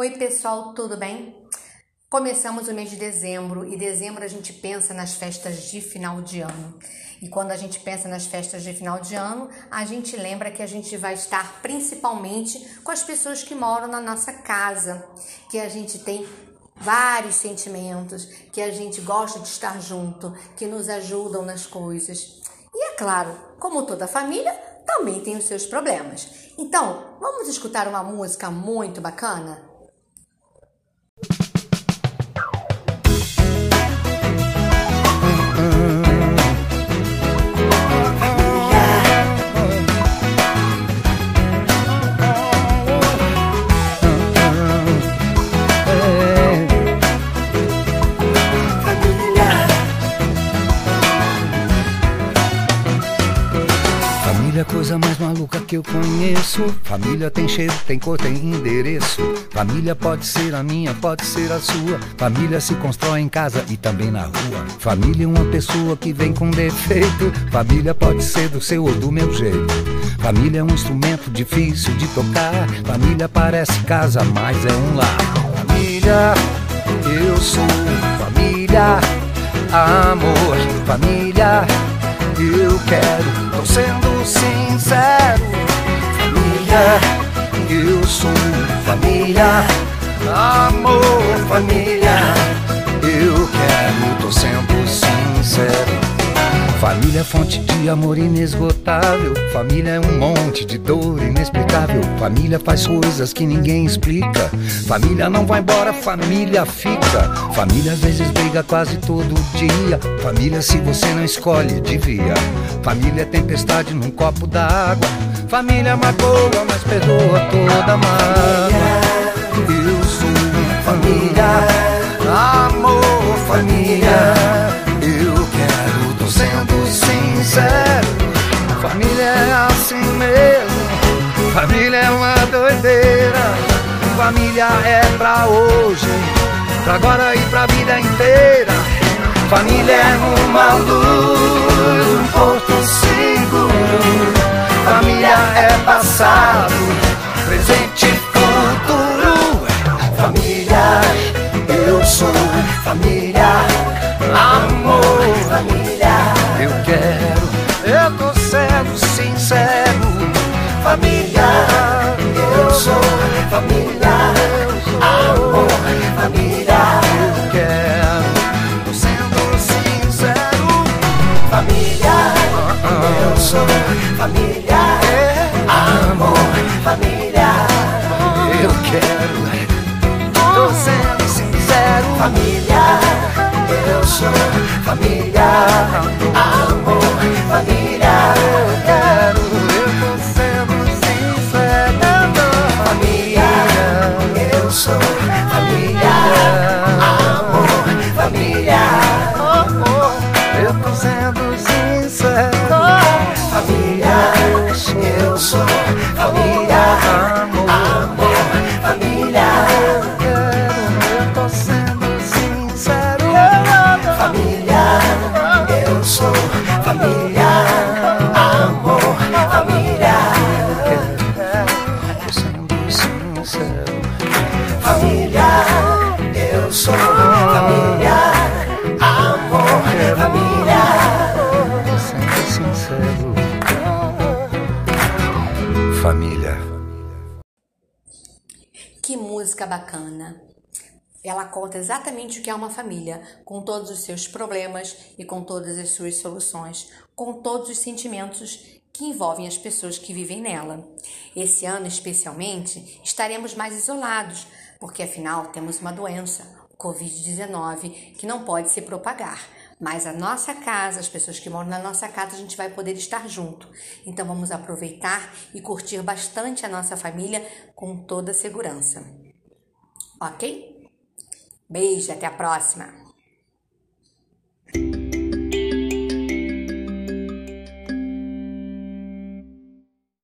Oi, pessoal, tudo bem? Começamos o mês de dezembro e dezembro a gente pensa nas festas de final de ano. E quando a gente pensa nas festas de final de ano, a gente lembra que a gente vai estar principalmente com as pessoas que moram na nossa casa, que a gente tem vários sentimentos, que a gente gosta de estar junto, que nos ajudam nas coisas. E é claro, como toda família, também tem os seus problemas. Então, vamos escutar uma música muito bacana? Coisa mais maluca que eu conheço. Família tem cheiro, tem cor, tem endereço. Família pode ser a minha, pode ser a sua. Família se constrói em casa e também na rua. Família é uma pessoa que vem com defeito. Família pode ser do seu ou do meu jeito. Família é um instrumento difícil de tocar. Família parece casa, mas é um lar. Família, eu sou família, amor, família. Eu quero, tô sendo sincero. Família, amor, família. Eu quero, tô sendo sincero. Família é fonte de amor inesgotável. Família é um monte de dor inexplicável. Família faz coisas que ninguém explica. Família não vai embora, família fica. Família às vezes briga quase todo dia. Família, se você não escolhe, devia. Família é tempestade num copo d'água. Família magoa, mas perdoa toda mágoa. Sincero. Família é assim mesmo. Família é uma doideira. Família é pra hoje, pra agora e pra vida inteira. Família é uma luz, um porto seguro. Família é passado, sou família, amor, família. Eu quero, tô sendo sincero. Família, eu sou família, amor, família. Eu quero, eu tô sendo sincero. Família, eu sou família, amor, família. Eu tô sendo eu sou família, amor, família. Tô sendo sincero. Família. Que música bacana! Ela conta exatamente o que é uma família, com todos os seus problemas e com todas as suas soluções, com todos os sentimentos que envolvem as pessoas que vivem nela. Esse ano, especialmente, estaremos mais isolados, porque afinal temos uma doença, o Covid-19, que não pode se propagar. Mas a nossa casa, as pessoas que moram na nossa casa, a gente vai poder estar junto. Então vamos aproveitar e curtir bastante a nossa família com toda segurança. Ok? Beijo, até a próxima!